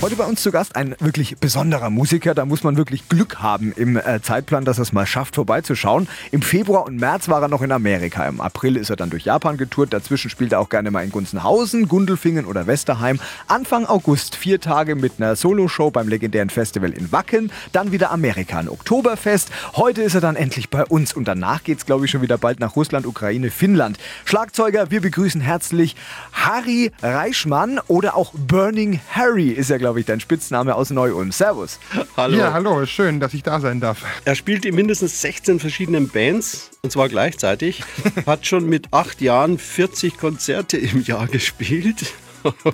Heute bei uns zu Gast ein wirklich besonderer Musiker. Da muss man wirklich Glück haben im äh, Zeitplan, dass er es mal schafft, vorbeizuschauen. Im Februar und März war er noch in Amerika. Im April ist er dann durch Japan getourt. Dazwischen spielt er auch gerne mal in Gunzenhausen, Gundelfingen oder Westerheim. Anfang August vier Tage mit einer Soloshow beim legendären Festival in Wacken. Dann wieder Amerika, ein Oktoberfest. Heute ist er dann endlich bei uns und danach geht es, glaube ich, schon wieder bald nach Russland, Ukraine, Finnland. Schlagzeuger, wir begrüßen herzlich Harry Reichmann oder auch Burning Harry ist er, glaube glaube ich, dein Spitzname aus Neu-Ulm. Servus. Hallo. Ja, hallo, schön, dass ich da sein darf. Er spielt in mindestens 16 verschiedenen Bands und zwar gleichzeitig. Hat schon mit acht Jahren 40 Konzerte im Jahr gespielt. Oh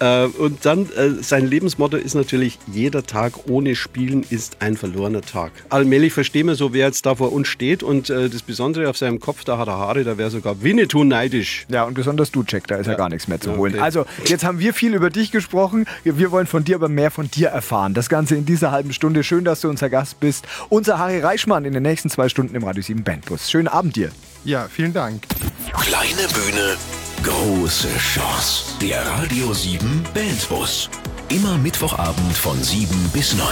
äh, und dann, äh, sein Lebensmotto ist natürlich, jeder Tag ohne Spielen ist ein verlorener Tag. Allmählich verstehen wir so, wer jetzt da vor uns steht. Und äh, das Besondere auf seinem Kopf, da hat er Haare, da wäre sogar Winnetou neidisch. Ja, und besonders du, Jack, da ist ja, ja gar nichts mehr zu holen. Okay. Also, jetzt haben wir viel über dich gesprochen. Wir wollen von dir aber mehr von dir erfahren. Das Ganze in dieser halben Stunde. Schön, dass du unser Gast bist. Unser Harry Reichmann in den nächsten zwei Stunden im Radio 7 Bandbus. Schönen Abend dir. Ja, vielen Dank. Kleine Bühne Große Chance. Der Radio 7 Bandbus. Immer Mittwochabend von 7 bis 9.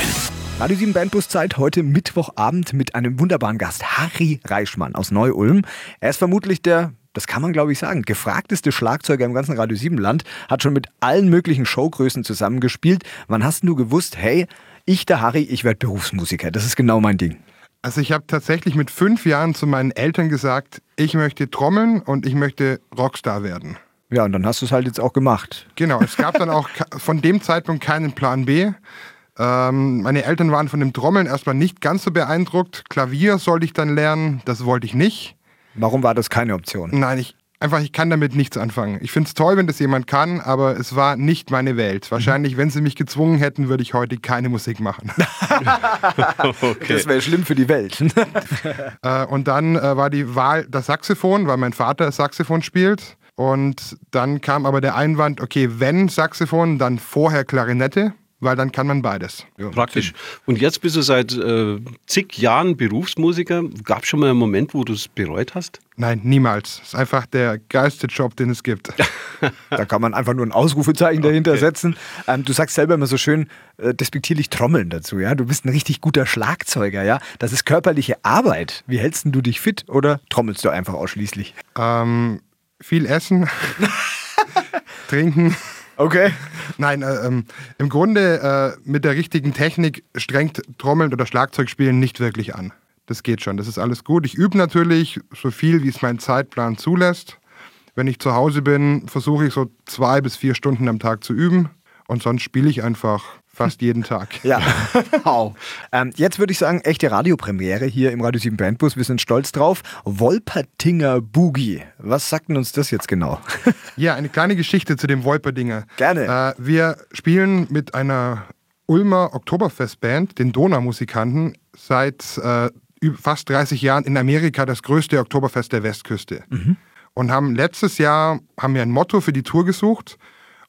Radio 7 Bandbus Zeit heute Mittwochabend mit einem wunderbaren Gast, Harry Reichmann aus Neu-Ulm. Er ist vermutlich der das kann man glaube ich sagen, gefragteste Schlagzeuger im ganzen Radio 7 Land, hat schon mit allen möglichen Showgrößen zusammengespielt. Wann hast du gewusst, hey, ich der Harry, ich werde Berufsmusiker. Das ist genau mein Ding. Also ich habe tatsächlich mit fünf Jahren zu meinen Eltern gesagt, ich möchte trommeln und ich möchte Rockstar werden. Ja, und dann hast du es halt jetzt auch gemacht. Genau, es gab dann auch von dem Zeitpunkt keinen Plan B. Ähm, meine Eltern waren von dem Trommeln erstmal nicht ganz so beeindruckt. Klavier sollte ich dann lernen, das wollte ich nicht. Warum war das keine Option? Nein, ich, einfach, ich kann damit nichts anfangen. Ich finde es toll, wenn das jemand kann, aber es war nicht meine Welt. Wahrscheinlich, wenn sie mich gezwungen hätten, würde ich heute keine Musik machen. okay. Das wäre schlimm für die Welt. äh, und dann äh, war die Wahl das Saxophon, weil mein Vater Saxophon spielt. Und dann kam aber der Einwand, okay, wenn Saxophon, dann vorher Klarinette weil dann kann man beides. Ja, Praktisch. Und jetzt bist du seit äh, zig Jahren Berufsmusiker. Gab es schon mal einen Moment, wo du es bereut hast? Nein, niemals. Es ist einfach der geilste Job, den es gibt. da kann man einfach nur ein Ausrufezeichen okay. dahinter setzen. Ähm, du sagst selber immer so schön äh, despektierlich Trommeln dazu. Ja? Du bist ein richtig guter Schlagzeuger. Ja? Das ist körperliche Arbeit. Wie hältst du dich fit oder trommelst du einfach ausschließlich? Ähm, viel essen, trinken. Okay. Nein, äh, ähm, im Grunde äh, mit der richtigen Technik strengt Trommeln oder Schlagzeugspielen nicht wirklich an. Das geht schon, das ist alles gut. Ich übe natürlich so viel, wie es mein Zeitplan zulässt. Wenn ich zu Hause bin, versuche ich so zwei bis vier Stunden am Tag zu üben und sonst spiele ich einfach Fast jeden Tag. Ja. wow. Ähm, jetzt würde ich sagen, echte Radiopremiere hier im Radio 7 Bandbus. Wir sind stolz drauf. Wolpertinger Boogie. Was sagt denn uns das jetzt genau? ja, eine kleine Geschichte zu dem Wolperdinger. Gerne. Äh, wir spielen mit einer Ulmer Oktoberfestband, den Donaumusikanten, seit äh, fast 30 Jahren in Amerika das größte Oktoberfest der Westküste. Mhm. Und haben letztes Jahr haben wir ein Motto für die Tour gesucht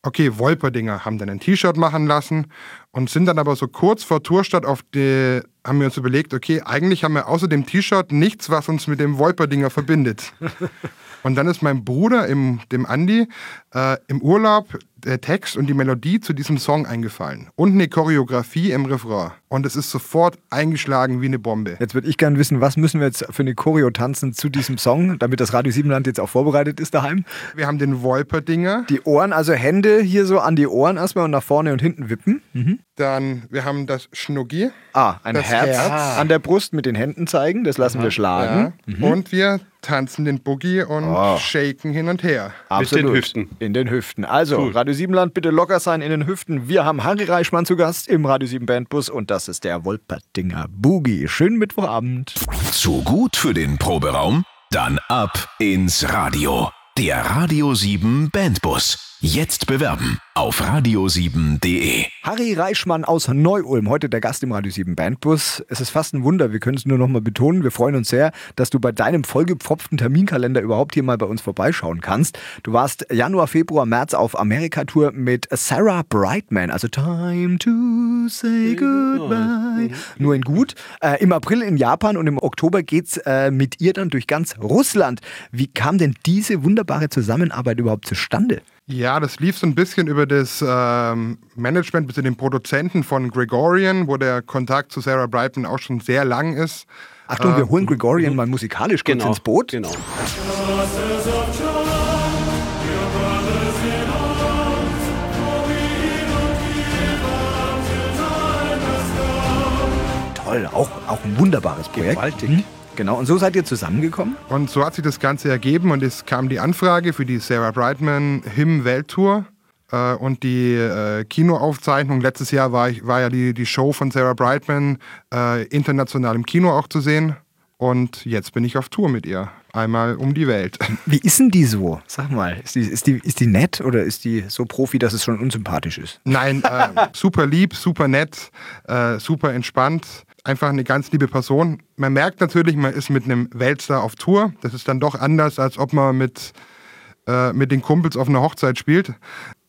okay, Wolperdinger haben dann ein T-Shirt machen lassen und sind dann aber so kurz vor Tourstart auf die, haben wir uns überlegt, okay, eigentlich haben wir außer dem T-Shirt nichts, was uns mit dem Wolperdinger verbindet. und dann ist mein Bruder, im, dem Andi, äh, im Urlaub der Text und die Melodie zu diesem Song eingefallen. Und eine Choreografie im Refrain. Und es ist sofort eingeschlagen wie eine Bombe. Jetzt würde ich gerne wissen, was müssen wir jetzt für eine Choreo tanzen zu diesem Song, damit das Radio Siebenland jetzt auch vorbereitet ist daheim? Wir haben den Wolperdinger. Die Ohren, also Hände hier so an die Ohren erstmal und nach vorne und hinten wippen. Mhm. Dann, wir haben das Schnuggi. Ah, ein Herz, Herz, an der Brust mit den Händen zeigen, das lassen Aha. wir schlagen. Ja. Mhm. Und wir tanzen den Boogie und oh. shaken hin und her. Absolut. Mit den Hüften. In den Hüften. Also, cool. Radio 7 Land, bitte locker sein in den Hüften. Wir haben Harry Reichmann zu Gast im Radio 7 Bandbus und das ist der Wolpertinger Boogie. Schönen Mittwochabend. Zu gut für den Proberaum? Dann ab ins Radio. Der Radio 7 Bandbus. Jetzt bewerben. auf radio7.de. Harry Reichmann aus Neu-Ulm, heute der Gast im Radio 7 Bandbus. Es ist fast ein Wunder, wir können es nur noch mal betonen. Wir freuen uns sehr, dass du bei deinem vollgepfropften Terminkalender überhaupt hier mal bei uns vorbeischauen kannst. Du warst Januar, Februar, März auf Amerika-Tour mit Sarah Brightman, also Time to say goodbye. Nur in gut. Äh, Im April in Japan und im Oktober geht's äh, mit ihr dann durch ganz Russland. Wie kam denn diese wunderbare Zusammenarbeit überhaupt zustande? Ja, das lief so ein bisschen über das ähm, Management bis zu den Produzenten von Gregorian, wo der Kontakt zu Sarah Brightman auch schon sehr lang ist. Achtung, wir holen Gregorian mal musikalisch kurz Genau. ins Boot. Genau. Toll, auch, auch ein wunderbares Projekt. Gewaltig. Mhm. Genau, und so seid ihr zusammengekommen? Und so hat sich das Ganze ergeben und es kam die Anfrage für die Sarah Brightman Hymn Welttour äh, und die äh, Kinoaufzeichnung. Letztes Jahr war, ich, war ja die, die Show von Sarah Brightman äh, international im Kino auch zu sehen. Und jetzt bin ich auf Tour mit ihr. Einmal um die Welt. Wie ist denn die so? Sag mal, ist die, ist die, ist die nett oder ist die so Profi, dass es schon unsympathisch ist? Nein, äh, super lieb, super nett, äh, super entspannt. Einfach eine ganz liebe Person. Man merkt natürlich, man ist mit einem Weltstar auf Tour. Das ist dann doch anders, als ob man mit, äh, mit den Kumpels auf einer Hochzeit spielt.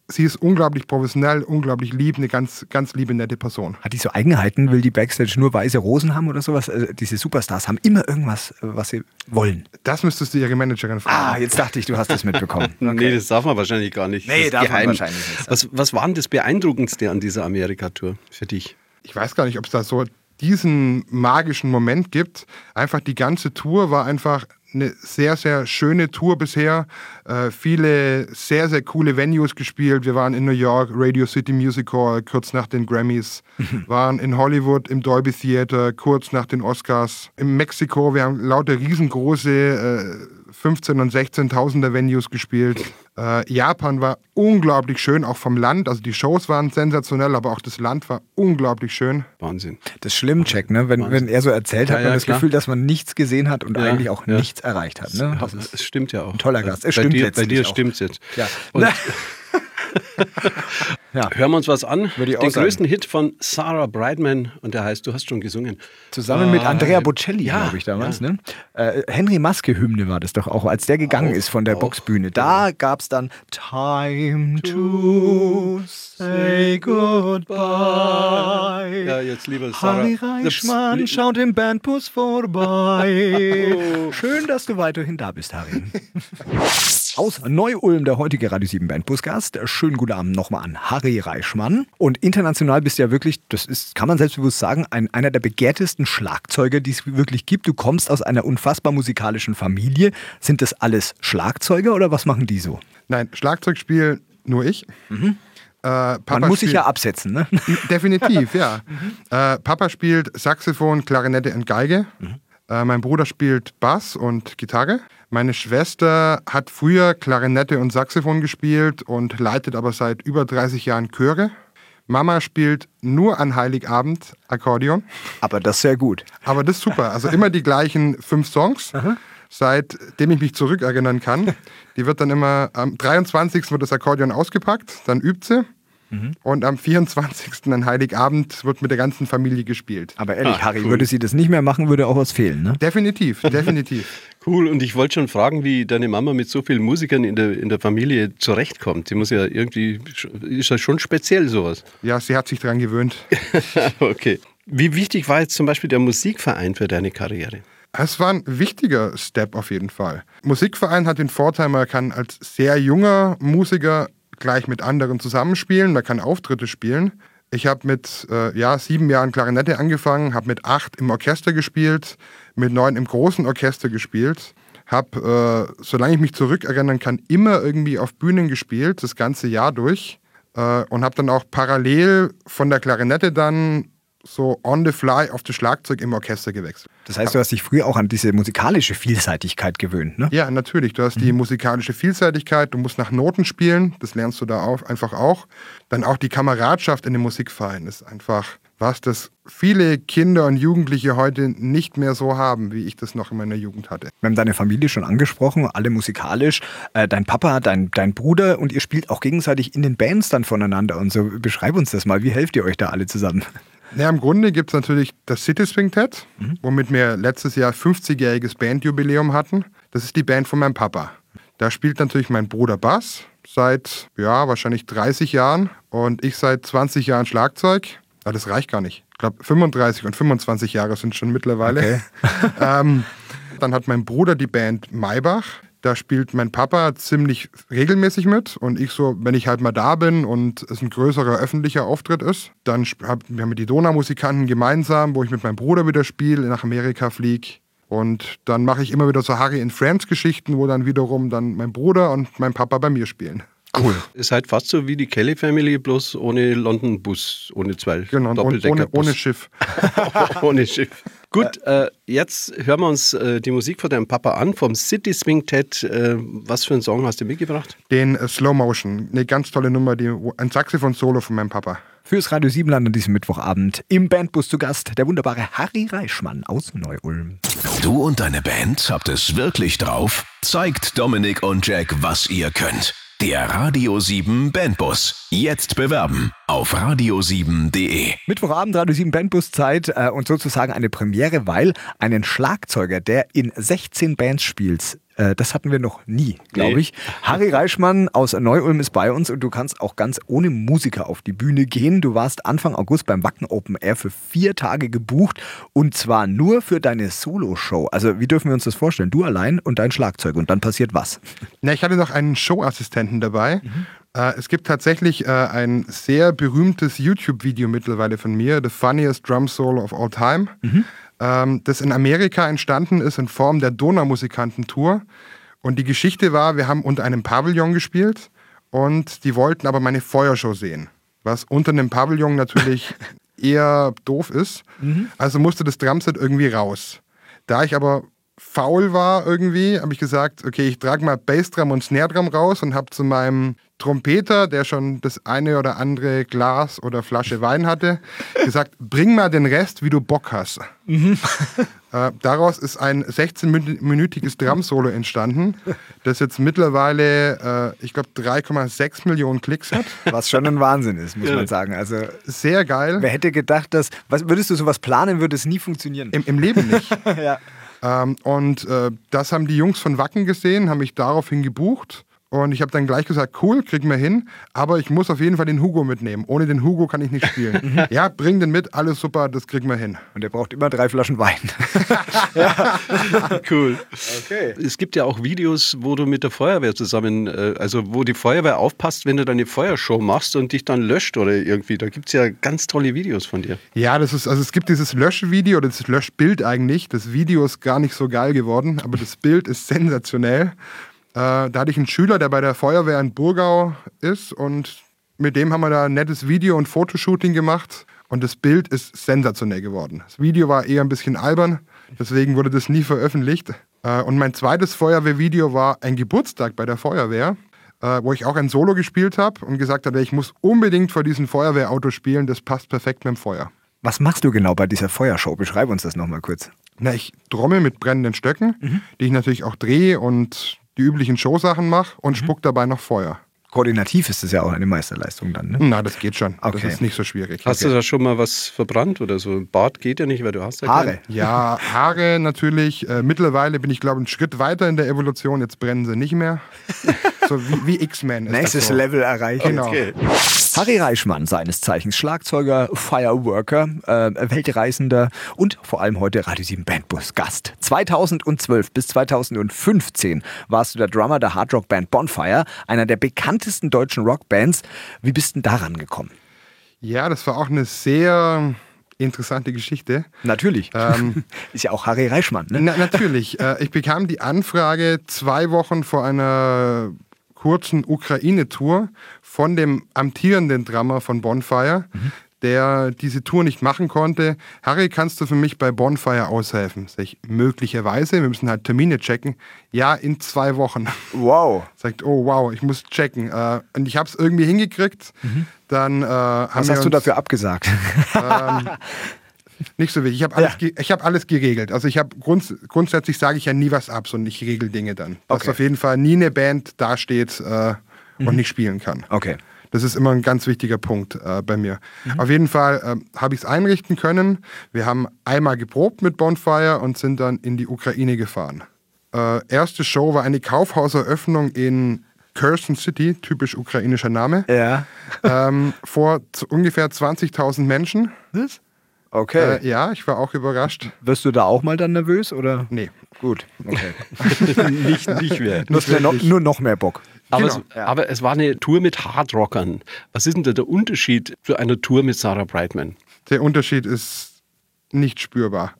Sie ist unglaublich professionell, unglaublich lieb, eine ganz, ganz liebe, nette Person. Hat die so Eigenheiten? Will die Backstage nur weiße Rosen haben oder sowas? Also diese Superstars haben immer irgendwas, was sie wollen. Das müsstest du ihre Managerin fragen. Ah, jetzt dachte ich, du hast das mitbekommen. Nee, das darf man wahrscheinlich gar nicht. Nee, das darf man geheim. wahrscheinlich nicht. Was, was war denn das Beeindruckendste an dieser Amerika-Tour für dich? ich weiß gar nicht, ob es da so diesen magischen Moment gibt. Einfach die ganze Tour war einfach eine sehr, sehr schöne Tour bisher. Äh, viele sehr, sehr coole Venues gespielt. Wir waren in New York, Radio City Music Hall, kurz nach den Grammys. waren in Hollywood im Dolby Theater, kurz nach den Oscars. In Mexiko, wir haben lauter riesengroße äh, 15.000 und 16.000er Venues gespielt. Äh, Japan war unglaublich schön, auch vom Land. Also die Shows waren sensationell, aber auch das Land war unglaublich schön. Wahnsinn. Das ist schlimm, Jack, ne? wenn, wenn er so erzählt, hat Ja, man ja, das klar. Gefühl, dass man nichts gesehen hat und Ja, eigentlich auch ja. nichts erreicht hat. Ne? Das ist Es stimmt ja auch. ein toller Gast. Es bei stimmt dir, bei letztlich dir auch. stimmt's jetzt. Ja. Und Ja. hören wir uns was an. Würde ich Den sagen. größten Hit von Sarah Brightman und der heißt, du hast schon gesungen. Zusammen mit Ah, Andrea Bocelli, ja, glaube ich, damals. Ne? Äh, Henry Maske-Hymne war das doch auch, als der gegangen Auch, ist von der auch. Boxbühne. Da gab es dann Time to say goodbye. Ja, jetzt lieber Sarah. Harry Reichmann Das- schaut im Bandbus vorbei. Schön, dass du weiterhin da bist, Harry. Aus Neu-Ulm, der heutige Radio 7 Bandbus-Gast. Schönen guten Abend nochmal an Harry Reichmann. Und international bist du ja wirklich, das ist, kann man selbstbewusst sagen, ein, einer der begehrtesten Schlagzeuger, die es wirklich gibt. Du kommst aus einer unfassbar musikalischen Familie. Sind das alles Schlagzeuger oder was machen die so? Nein, Schlagzeug spiele nur ich. Äh, Papa Mhm. Man muss sich ja absetzen, ne? Definitiv, ja. Äh, Papa spielt Saxophon, Klarinette und Geige. Äh, mein Bruder spielt Bass und Gitarre. Meine Schwester hat früher Klarinette und Saxophon gespielt und leitet aber seit über 30 Jahren Chöre. Mama spielt nur an Heiligabend Akkordeon. Aber das ist sehr gut. Aber das ist super. Also immer die gleichen fünf Songs, seitdem ich mich zurückerinnern kann. Die wird dann immer am 23. wird das Akkordeon ausgepackt, dann übt sie. Und am 24. an Heiligabend wird mit der ganzen Familie gespielt. Aber ehrlich, Ah, Harry, cool. würde sie das nicht mehr machen, würde auch was fehlen, ne? Definitiv, definitiv. Cool, und ich wollte schon fragen, wie deine Mama mit so vielen Musikern in der, in der Familie zurechtkommt. Die muss ja irgendwie, ist ja schon speziell sowas. Ja, sie hat sich daran gewöhnt. okay. Wie wichtig war jetzt zum Beispiel der Musikverein für deine Karriere? Es war ein wichtiger Step auf jeden Fall. Musikverein hat den Vorteil, man kann als sehr junger Musiker gleich mit anderen zusammenspielen, man kann Auftritte spielen. Ich habe mit äh, ja, sieben Jahren Klarinette angefangen, habe mit acht im Orchester gespielt, mit neun im großen Orchester gespielt, habe, äh, solange ich mich zurückerinnern kann, immer irgendwie auf Bühnen gespielt, das ganze Jahr durch. Äh, und habe dann auch parallel von der Klarinette dann so on the fly auf das Schlagzeug im Orchester gewechselt. Das heißt, du hast dich früher auch an diese musikalische Vielseitigkeit gewöhnt, ne? Ja, natürlich. Du hast die musikalische Vielseitigkeit, du musst nach Noten spielen, das lernst du da auch, einfach auch. Dann auch die Kameradschaft in dem Musikverein ist einfach was das viele Kinder und Jugendliche heute nicht mehr so haben, wie ich das noch in meiner Jugend hatte. Wir haben deine Familie schon angesprochen, alle musikalisch. Äh, dein Papa, dein, dein Bruder und ihr spielt auch gegenseitig in den Bands dann voneinander und so. Beschreib uns das mal. Wie helft ihr euch da alle zusammen? Ja, im Grunde gibt es natürlich das City Swing Tet, mhm. womit wir letztes Jahr 50-jähriges Bandjubiläum hatten. Das ist die Band von meinem Papa. Da spielt natürlich mein Bruder Bass seit, ja, wahrscheinlich 30 Jahren und ich seit 20 Jahren Schlagzeug. Ja, das reicht gar nicht. Ich glaube, 35 und 25 Jahre sind schon mittlerweile. Okay. ähm, dann hat mein Bruder die Band Maybach. Da spielt mein Papa ziemlich regelmäßig mit und ich so, wenn ich halt mal da bin und es ein größerer öffentlicher Auftritt ist, dann haben wir die Donaumusikanten gemeinsam, wo ich mit meinem Bruder wieder spiele, nach Amerika fliege. Und dann mache ich immer wieder so Harry in Friends Geschichten, wo dann wiederum dann mein Bruder und mein Papa bei mir spielen. Cool. Ist halt fast so wie die Kelly Family, bloß ohne London Bus, ohne zwei genau, ohne, ohne Schiff. ohne Schiff. Gut, äh, jetzt hören wir uns äh, die Musik von deinem Papa an, vom City Swing Ted. Äh, was für einen Song hast du mitgebracht? Den äh, Slow Motion. Eine ganz tolle Nummer, die, ein Saxophon-Solo von meinem Papa. Fürs Radio Siebenland an diesem Mittwochabend im Bandbus zu Gast der wunderbare Harry Reichmann aus Neu-Ulm. Du und deine Band habt es wirklich drauf? Zeigt Dominik und Jack, was ihr könnt. Der Radio 7 Bandbus. Jetzt bewerben auf radio7.de. Mittwochabend Radio 7 Bandbus Zeit äh, und sozusagen eine Premiere, weil einen Schlagzeuger, der in 16 Bands spielt, äh, das hatten wir noch nie, glaube nee. ich. Harry Reichmann aus Neu-Ulm ist bei uns und du kannst auch ganz ohne Musiker auf die Bühne gehen. Du warst Anfang August beim Wacken Open Air für vier Tage gebucht und zwar nur für deine Solo-Show. Also wie dürfen wir uns das vorstellen? Du allein und dein Schlagzeug und dann passiert was? Na, ich hatte noch einen Showassistenten dabei. Mhm. Äh, es gibt tatsächlich äh, ein sehr berühmtes YouTube-Video mittlerweile von mir, The Funniest Drum Solo of All Time. Mhm ähm, das in Amerika entstanden ist in Form der Donaumusikantentour. Und die Geschichte war, wir haben unter einem Pavillon gespielt und die wollten aber meine Feuershow sehen, was unter einem Pavillon natürlich eher doof ist. Mhm. Also musste das Drumset irgendwie raus. Da ich aber faul war irgendwie, habe ich gesagt, okay, ich trage mal Bassdrum und Snare Drum raus und habe zu meinem Trompeter, der schon das eine oder andere Glas oder Flasche Wein hatte, gesagt, bring mal den Rest, wie du Bock hast. Mhm. Äh, daraus ist ein 16-minütiges Drum-Solo entstanden, das jetzt mittlerweile, äh, ich glaube, 3,6 Millionen Klicks hat. Was schon ein Wahnsinn ist, muss ja. man sagen. Also sehr geil. Wer hätte gedacht, dass, was, würdest du sowas planen, würde es nie funktionieren? Im, im Leben nicht. ja. Ähm, und äh, das haben die Jungs von Wacken gesehen, haben mich daraufhin gebucht. Und ich habe dann gleich gesagt, cool, kriegen wir hin, aber ich muss auf jeden Fall den Hugo mitnehmen. Ohne den Hugo kann ich nicht spielen. Mhm. ja, bring den mit, alles super, das kriegen wir hin. Und er braucht immer drei Flaschen Wein. ja. Cool. Okay. Es gibt ja auch Videos, wo du mit der Feuerwehr zusammen, äh, also wo die Feuerwehr aufpasst, wenn du deine Feuershow machst und dich dann löscht oder irgendwie. Da gibt es ja ganz tolle Videos von dir. Ja, das ist, also es gibt dieses Löschvideo oder das Löschbild eigentlich. Das Video ist gar nicht so geil geworden, aber das Bild ist sensationell. Äh, da hatte ich einen Schüler, der bei der Feuerwehr in Burgau ist und mit dem haben wir da ein nettes Video- und Fotoshooting gemacht und das Bild ist sensationell geworden. Das Video war eher ein bisschen albern, deswegen wurde das nie veröffentlicht. Äh, und mein zweites Feuerwehrvideo war ein Geburtstag bei der Feuerwehr, äh, wo ich auch ein Solo gespielt habe und gesagt habe, ich muss unbedingt vor diesem Feuerwehrauto spielen, das passt perfekt mit dem Feuer. Was machst du genau bei dieser Feuershow? Beschreib uns das nochmal kurz. Na, ich trommel mit brennenden Stöcken, mhm. die ich natürlich auch drehe und die üblichen Showsachen mache und mhm. spuck dabei noch Feuer. Koordinativ ist es ja auch eine Meisterleistung dann, ne? Na, das geht schon. Okay. Das ist nicht so schwierig. Hast okay. du da schon mal was verbrannt oder so? Bart geht ja nicht, weil du hast ja Haare. Keinen. Ja, Haare natürlich. Äh, mittlerweile bin ich, glaube ich, einen Schritt weiter in der Evolution. Jetzt brennen sie nicht mehr. so wie, wie X-Men. Nächstes so. Level erreicht. Genau. Okay. Harry Reichmann, seines Zeichens Schlagzeuger, Fireworker, äh, Weltreisender und vor allem heute Radio 7 Bandbus Gast. 2012 bis 2015 warst du der Drummer der Hardrock-Band Bonfire, einer der bekanntesten deutschen Rockbands. Wie bist du daran gekommen? Ja, das war auch eine sehr interessante Geschichte. Natürlich. Ähm, ist ja auch Harry Reichmann, ne? Na, natürlich. Äh, ich bekam die Anfrage zwei Wochen vor einer kurzen Ukraine-Tour von dem amtierenden Drummer von Bonfire, mhm. der diese Tour nicht machen konnte, Harry, kannst du für mich bei Bonfire aushelfen? Sag ich, möglicherweise, wir müssen halt Termine checken. Ja, in zwei Wochen. Wow. Sagt, oh wow, ich muss checken. Äh, und ich habe es irgendwie hingekriegt. Dann äh, Was hast du dafür abgesagt? Nicht so wichtig. Ich habe alles, ge- ich hab alles geregelt. Also ich habe grunds grundsätzlich sage ich ja nie was ab, sondern ich regel Dinge dann. Dass Okay. auf jeden Fall nie eine Band dasteht äh, und nicht spielen kann. Okay. Das ist immer ein ganz wichtiger Punkt äh, bei mir. Auf jeden Fall ähm, habe ich es einrichten können. Wir haben einmal geprobt mit Bonfire und sind dann in die Ukraine gefahren. Äh, erste Show war eine Kaufhauseröffnung in Kherson City, typisch ukrainischer Name, Ja. ähm, vor ungefähr 20.000 Menschen. Was? Okay. Äh, ja, ich war auch überrascht. Wirst du da auch mal dann nervös oder? Nee. Gut. Okay. nicht, nicht mehr. Hast ja noch, nur noch mehr Bock. Aber, Genau, es, aber es war eine Tour mit Hardrockern. Was ist denn da der Unterschied zu einer Tour mit Sarah Brightman? Der Unterschied ist nicht spürbar.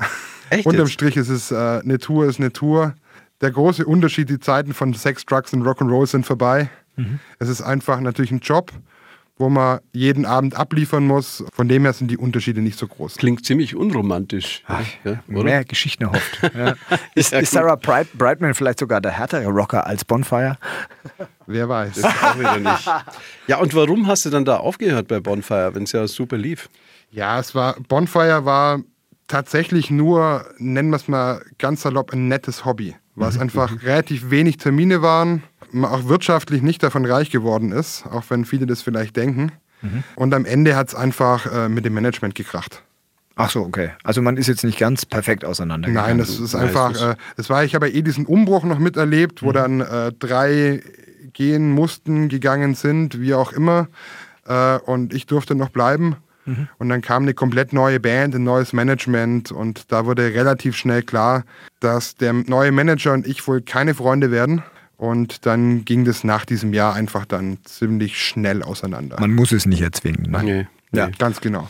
Echt Unterm? Strich ist es äh, eine Tour, ist eine Tour. Der große Unterschied, die Zeiten von Sex, Drugs und Rock'n'Roll sind vorbei. Mhm. Es ist einfach natürlich ein Job, wo man jeden Abend abliefern muss. Von dem her sind die Unterschiede nicht so groß. Klingt ziemlich unromantisch. ja, oder? Mehr Geschichten erhofft. Ja. Ist, Ja, ist. Sarah Bright, Brightman vielleicht sogar der härtere Rocker als Bonfire? Wer weiß. Das auch wieder nicht. Ja, und warum hast du dann da aufgehört bei Bonfire, wenn es ja super lief? Ja, es war, Bonfire war tatsächlich nur, nennen wir es mal ganz salopp, ein nettes Hobby. Weil es einfach relativ wenig Termine waren, man auch wirtschaftlich nicht davon reich geworden ist, auch wenn viele das vielleicht denken. Und am Ende hat es einfach äh, mit dem Management gekracht. Ach so, okay. Also man ist jetzt nicht ganz perfekt auseinandergegangen. Nein, das ist einfach, es äh, war, ich habe ja eh diesen Umbruch noch miterlebt, wo dann äh, drei gehen mussten, gegangen sind, wie auch immer. Äh, und ich durfte noch bleiben. Und dann kam eine komplett neue Band, ein neues Management und da wurde relativ schnell klar, dass der neue Manager und ich wohl keine Freunde werden. Und dann ging das nach diesem Jahr einfach dann ziemlich schnell auseinander. Man muss es nicht erzwingen. Ne? Nee. ja, nee. ganz genau.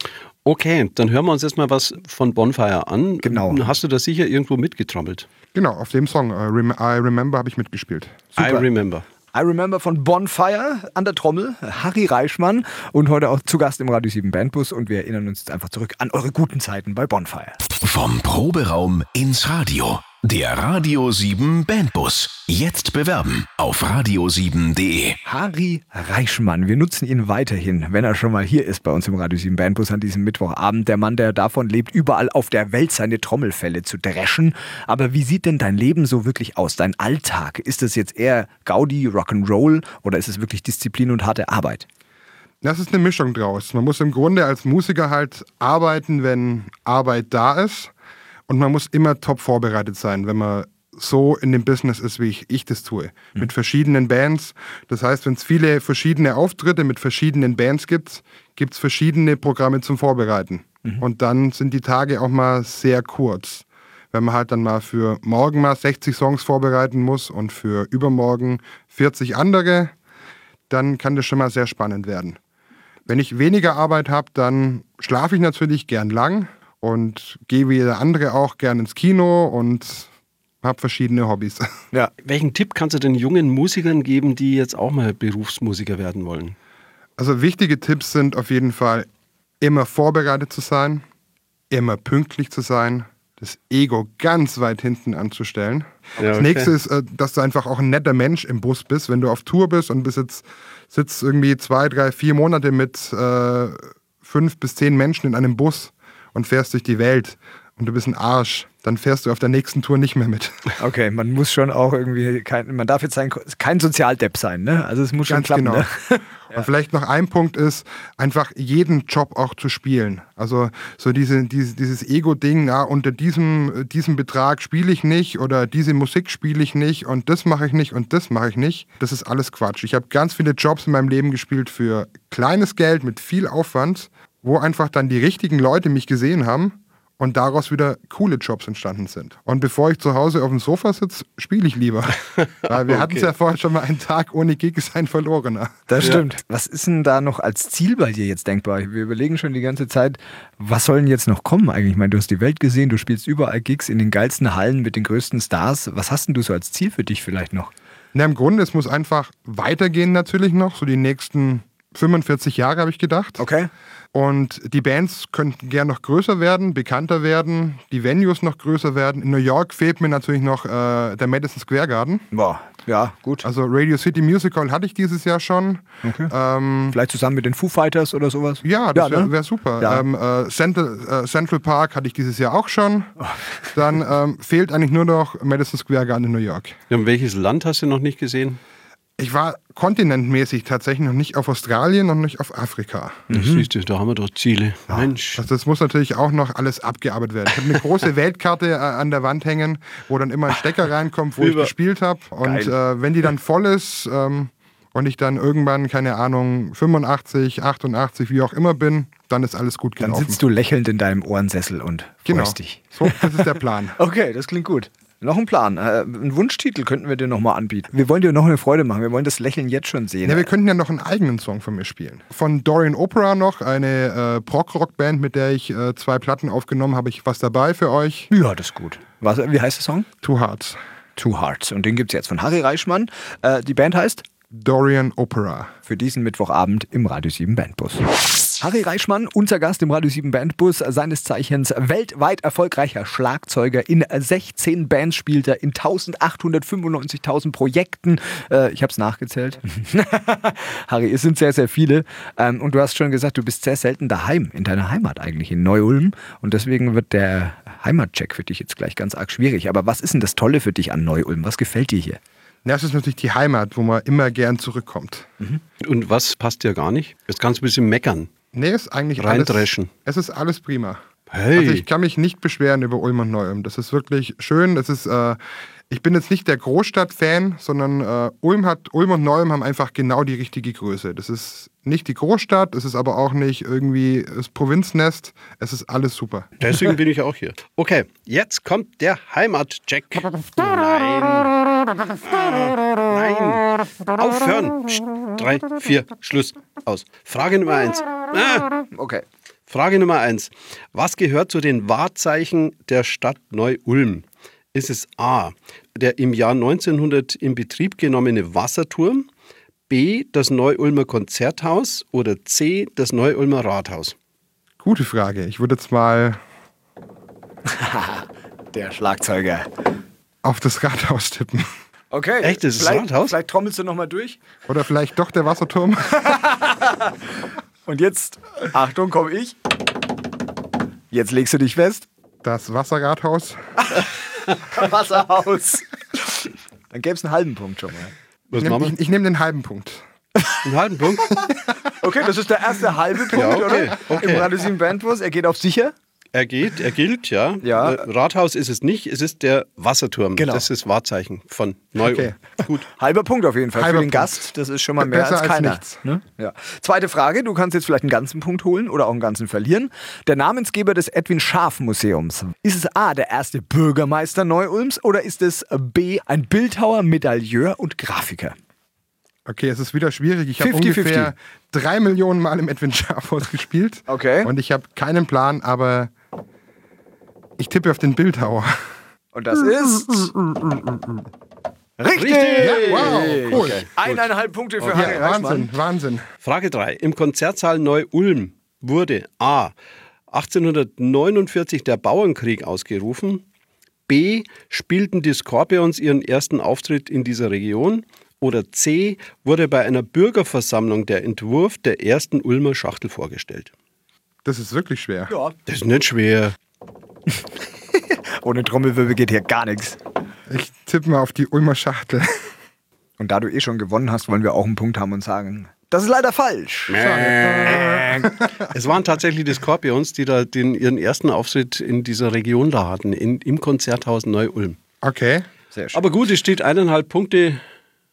Okay, dann hören wir uns jetzt mal was von Bonfire an. Genau. Hast du da sicher irgendwo mitgetrommelt? Genau, auf dem Song äh, Rem I Remember habe ich mitgespielt. I remember. I Remember von Bonfire an der Trommel, Harry Reichmann und heute auch zu Gast im Radio 7 Bandbus und wir erinnern uns jetzt einfach zurück an eure guten Zeiten bei Bonfire. Vom Proberaum ins Radio. Der Radio 7 Bandbus. Jetzt bewerben auf radio7.de. Harry Reichmann, wir nutzen ihn weiterhin, wenn er schon mal hier ist bei uns im Radio 7 Bandbus an diesem Mittwochabend. Der Mann, der davon lebt, überall auf der Welt seine Trommelfälle zu dreschen. Aber wie sieht denn dein Leben so wirklich aus, dein Alltag? Ist es jetzt eher Gaudi, Rock'n'Roll oder ist es wirklich Disziplin und harte Arbeit? Das ist eine Mischung draus. Man muss im Grunde als Musiker halt arbeiten, wenn Arbeit da ist. Und man muss immer top vorbereitet sein, wenn man so in dem Business ist, wie ich, ich das tue. Mit verschiedenen Bands. Das heißt, wenn es viele verschiedene Auftritte mit verschiedenen Bands gibt, gibt es verschiedene Programme zum Vorbereiten. Und dann sind die Tage auch mal sehr kurz. Wenn man halt dann mal für morgen mal 60 Songs vorbereiten muss und für übermorgen 40 andere, dann kann das schon mal sehr spannend werden. Wenn ich weniger Arbeit habe, dann schlafe ich natürlich gern lang und gehe wie jeder andere auch gern ins Kino und habe verschiedene Hobbys. Ja. Welchen Tipp kannst du den jungen Musikern geben, die jetzt auch mal Berufsmusiker werden wollen? Also wichtige Tipps sind auf jeden Fall immer vorbereitet zu sein, immer pünktlich zu sein, das Ego ganz weit hinten anzustellen. Ja, Das okay. nächste ist, äh, dass du einfach auch ein netter Mensch im Bus bist. Wenn du auf Tour bist und bist jetzt, sitzt irgendwie zwei, drei, vier Monate mit äh, fünf bis zehn Menschen in einem Bus und fährst durch die Welt und du bist ein Arsch, dann fährst du auf der nächsten Tour nicht mehr mit. Okay, man muss schon auch irgendwie, kein, man darf jetzt sein, kein Sozialdepp sein, ne? Also es muss schon Ganz klappen. genau. Ne? Und vielleicht noch ein Punkt ist, einfach jeden Job auch zu spielen. Also so diese, diese, dieses Ego-Ding, ja, unter diesem, diesem Betrag spiele ich nicht oder diese Musik spiele ich nicht und das mache ich nicht und das mache ich nicht. Das ist alles Quatsch. Ich habe ganz viele Jobs in meinem Leben gespielt für kleines Geld mit viel Aufwand, wo einfach dann die richtigen Leute mich gesehen haben und daraus wieder coole Jobs entstanden sind. Und bevor ich zu Hause auf dem Sofa sitze, spiele ich lieber. Weil wir hatten es ja vorhin schon mal, ein Tag ohne Gig ist ein verlorener. Das stimmt. Was ist denn da noch als Ziel bei dir jetzt denkbar? Wir überlegen schon die ganze Zeit, was soll denn jetzt noch kommen eigentlich? Ich meine, du hast die Welt gesehen, du spielst überall Gigs in den geilsten Hallen mit den größten Stars. Was hast denn du so als Ziel für dich vielleicht noch? Na, im Grunde, es muss einfach weitergehen natürlich noch, so die nächsten 45 Jahre, habe ich gedacht. Okay. Und die Bands könnten gern noch größer werden, bekannter werden, die Venues noch größer werden. In New York fehlt mir natürlich noch äh, der Madison Square Garden. Boah, ja, gut. Also Radio City Musical hatte ich dieses Jahr schon. Ähm, Vielleicht zusammen mit den Foo Fighters oder sowas? ja, das wäre ne? wär super. Ja. Ähm, äh, Central, äh, Central Park hatte ich dieses Jahr auch schon. Dann ähm, fehlt eigentlich nur noch Madison Square Garden in New York. Ja, und welches Land hast du noch nicht gesehen? Ich war kontinentmäßig tatsächlich noch nicht auf Australien und nicht auf Afrika. Das siehst du, da haben wir doch Ziele. Mensch. Also das muss natürlich auch noch alles abgearbeitet werden. Ich habe eine große Weltkarte äh, an der Wand hängen, wo dann immer ein Stecker reinkommt, wo ich Über- gespielt habe. Und äh, wenn die dann voll ist ähm, und ich dann irgendwann, keine Ahnung, 85, 88, wie auch immer bin, dann ist alles gut Dann gelaufen. sitzt du lächelnd in deinem Ohrensessel und genau. freust dich. So, das ist der Plan. Okay, das klingt gut. Noch ein Plan. Äh, einen Wunschtitel könnten wir dir nochmal anbieten. Wir wollen dir noch eine Freude machen. Wir wollen das Lächeln jetzt schon sehen. Ja, wir könnten ja noch einen eigenen Song von mir spielen. Von Dorian Opera noch, eine äh, Prog-Rock-Band, mit der ich äh, zwei Platten aufgenommen habe, ich was dabei für euch. ja, das ist gut. Was, wie heißt der Song? Two Hearts. Two Hearts. Und den gibt es jetzt von Harry Reichmann. Äh, die Band heißt Dorian Opera. für diesen Mittwochabend im Radio 7 Bandbus. Harry Reichmann, unser Gast im Radio 7 Bandbus, seines Zeichens weltweit erfolgreicher Schlagzeuger. In 16 Bands spielt er, in 1895.000 Projekten. Äh, ich habe es nachgezählt. Harry, es sind sehr, sehr viele. Ähm, und du hast schon gesagt, du bist sehr selten daheim, in deiner Heimat eigentlich, in Neu-Ulm. Und deswegen wird der Heimatcheck für dich jetzt gleich ganz arg schwierig. Aber was ist denn das Tolle für dich an Neu-Ulm? Was gefällt dir hier? Ja, es ist natürlich die Heimat, wo man immer gern zurückkommt. Und was passt dir gar nicht? Jetzt kannst du ein bisschen meckern. Nee, ist eigentlich alles. Reindreschen. Es ist alles prima. Hey. Also ich kann mich nicht beschweren über Ulm und Neu-Ulm. Das ist wirklich schön. Das ist, äh, ich bin jetzt nicht der Großstadt-Fan, sondern äh, Ulm, hat, Ulm und Neu-Ulm haben einfach genau die richtige Größe. Das ist nicht die Großstadt, es ist aber auch nicht irgendwie das Provinznest. Es ist alles super. Deswegen bin ich auch hier. Okay, jetzt kommt der Heimatcheck. Nein. Nein. Aufhören. Psst. Drei, vier, Schluss. Aus. Frage Nummer eins. Ah. Okay. Frage Nummer eins. Was gehört zu den Wahrzeichen der Stadt Neu-Ulm? Ist es A, der im Jahr 1900 in Betrieb genommene Wasserturm, B, das Neu-Ulmer Konzerthaus oder C, das Neu-Ulmer Rathaus? Gute Frage. Ich würde jetzt mal Der Schlagzeuger. Auf das Rathaus tippen. Okay. Echt, das ist das vielleicht, Rathaus? Vielleicht trommelst du nochmal durch. Oder vielleicht doch der Wasserturm. Und jetzt, Achtung, komm ich. Jetzt legst du dich fest. Das Wasserrathaus. Wasserhaus. Dann gäbe es einen halben Punkt schon mal. Was Ich machen nehme wir? ich, ich nehm den halben Punkt. Einen halben Punkt? Okay, das ist der erste halbe Punkt, Ja, okay, oder? okay. Im Radio 7 Bandbus. Er geht auf sicher. Er geht, er gilt, ja. Ja. Äh, Rathaus ist es nicht, es ist der Wasserturm. Genau. Das ist Wahrzeichen von neu Okay. Gut. Halber Punkt auf jeden Fall Halber für den Punkt. Gast. Das ist schon mal mehr Besser als als keiner. nichts. Ne? Ja. Zweite Frage. Du kannst jetzt vielleicht einen ganzen Punkt holen oder auch einen ganzen verlieren. Der Namensgeber des Edwin Scharf Museums. Ist es A, der erste Bürgermeister Neu-Ulms oder ist es B, ein Bildhauer, Medailleur und Grafiker? Okay, es ist wieder schwierig. Ich habe 50-50. ungefähr drei Millionen Mal im Edwin Schafhaus gespielt. Okay. Und ich habe keinen Plan, aber ich tippe auf den Bildhauer. Und das ist. Richtig! Richtig! Wow, cool. Eineinhalb Punkte für Ja, Harry. Wahnsinn, Wahnsinn. Frage 3. Im Konzertsaal Neu-Ulm wurde A. 1849 der Bauernkrieg ausgerufen. B. Spielten die Scorpions ihren ersten Auftritt in dieser Region. Oder C. Wurde bei einer Bürgerversammlung der Entwurf der ersten Ulmer Schachtel vorgestellt. Das ist wirklich schwer. Ja. Das ist nicht schwer. Ohne Trommelwirbel geht hier gar nichts. Ich tippe mal auf die Ulmer Schachtel. Und da du eh schon gewonnen hast, wollen wir auch einen Punkt haben und sagen, das ist leider falsch. Es waren tatsächlich die Scorpions, die da den, ihren ersten Auftritt in dieser Region da hatten, in, im Konzerthaus Neu-Ulm. Okay. Sehr schön. Aber gut, es steht eineinhalb Punkte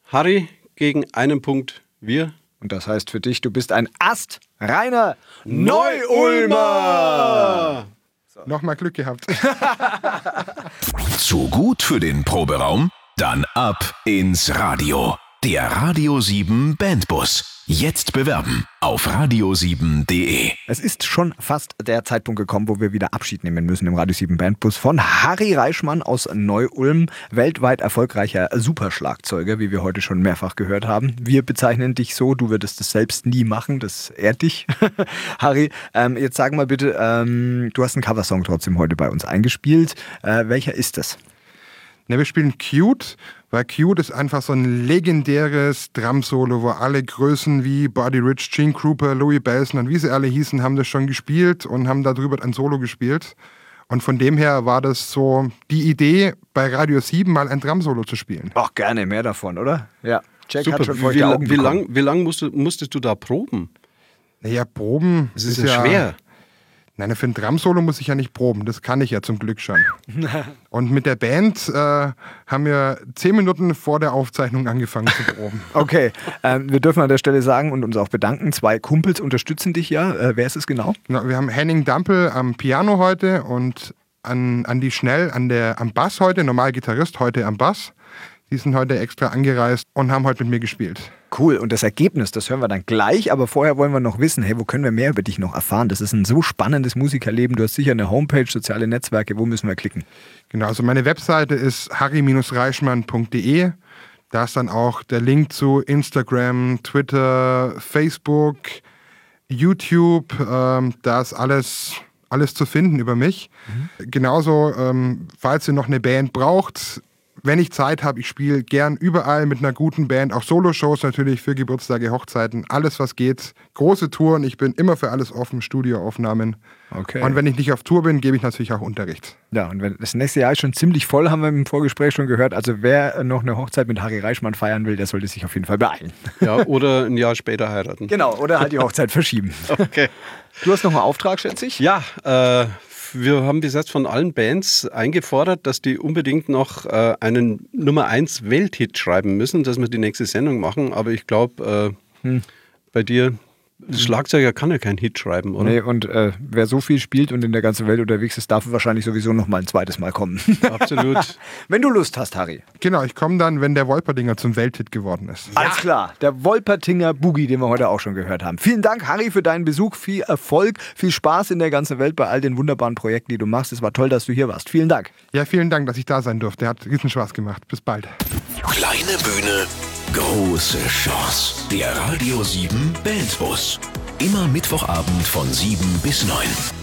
Harry gegen einen Punkt wir. Und das heißt für dich, du bist ein Ast reiner Neu-Ulmer. Nochmal Glück gehabt. Zu gut für den Proberaum? Dann ab ins Radio. Der Radio 7 Bandbus. Jetzt bewerben auf radio7.de. Es ist schon fast der Zeitpunkt gekommen, wo wir wieder Abschied nehmen müssen im Radio 7 Bandbus von Harry Reichmann aus Neu-Ulm, weltweit erfolgreicher Superschlagzeuger, wie wir heute schon mehrfach gehört haben. Wir bezeichnen dich so, du würdest es selbst nie machen, das ehrt dich. Harry, ähm, jetzt sag mal bitte, ähm, du hast einen Coversong trotzdem heute bei uns eingespielt. Äh, welcher ist das? Ne, wir spielen Cute, weil Cute ist einfach so ein legendäres Drum-Solo, wo alle Größen wie Buddy Rich, Gene Krupa, Louis Belson und wie sie alle hießen, haben das schon gespielt und haben darüber ein Solo gespielt. Und von dem her war das so die Idee, bei Radio 7 mal ein Drum-Solo zu spielen. Ach, gerne mehr davon, oder? Ja. Jack Super. hat schon vor wie, wie, wie lang, wie lang musstest, musstest du da proben? Naja, proben. Es ist, ist ja schwer. Nein, für ein Drum-Solo muss ich ja nicht proben. Das kann ich ja zum Glück schon. Und mit der Band äh, haben wir zehn Minuten vor der Aufzeichnung angefangen zu proben. Okay, ähm, wir dürfen an der Stelle sagen und uns auch bedanken. Zwei Kumpels unterstützen dich ja. Äh, wer ist es genau? Na, wir haben Henning Dampel am Piano heute und an Andi Schnell an der, am Bass heute, normal Gitarrist, heute am Bass. Die sind heute extra angereist und haben heute mit mir gespielt. Cool. Und das Ergebnis, das hören wir dann gleich. Aber vorher wollen wir noch wissen, hey, wo können wir mehr über dich noch erfahren? Das ist ein so spannendes Musikerleben. Du hast sicher eine Homepage, soziale Netzwerke. Wo müssen wir klicken? Genau, also meine Webseite ist harry-reichmann.de. Da ist dann auch der Link zu Instagram, Twitter, Facebook, YouTube. Ähm, da ist alles, alles zu finden über mich. Mhm. Genauso, ähm, falls ihr noch eine Band braucht, wenn ich Zeit habe, ich spiele gern überall mit einer guten Band, auch Solo-Shows natürlich für Geburtstage, Hochzeiten, alles was geht. Große Touren, ich bin immer für alles offen, Studioaufnahmen. Okay. Und wenn ich nicht auf Tour bin, gebe ich natürlich auch Unterricht. Ja, und wenn, das nächste Jahr ist schon ziemlich voll, haben wir im Vorgespräch schon gehört. Also wer noch eine Hochzeit mit Harry Reichmann feiern will, der sollte sich auf jeden Fall beeilen. Ja, oder ein Jahr später heiraten. Genau, oder halt die Hochzeit verschieben. Okay. Du hast noch einen Auftrag, schätze ich? Ja, äh, wir haben bis jetzt von allen Bands eingefordert, dass die unbedingt noch äh, einen Nummer 1 Welthit schreiben müssen, dass wir die nächste Sendung machen. Aber ich glaube, äh, hm. bei dir Schlagzeuger kann ja keinen Hit schreiben, oder? Nee, und äh, wer so viel spielt und in der ganzen Welt unterwegs ist, darf wahrscheinlich sowieso noch mal ein zweites Mal kommen. Absolut. wenn du Lust hast, Harry. Genau, ich komme dann, wenn der Wolperdinger zum Welthit geworden ist. Ja. Alles klar, der Wolpertinger Boogie, den wir heute auch schon gehört haben. Vielen Dank, Harry, für deinen Besuch. Viel Erfolg, viel Spaß in der ganzen Welt bei all den wunderbaren Projekten, die du machst. Es war toll, dass du hier warst. Vielen Dank. Ja, vielen Dank, dass ich da sein durfte. Hat riesen Spaß gemacht. Bis bald. Kleine Bühne, große Chance. Der Radio 7 Bandbus. Immer Mittwochabend von 7 bis 9.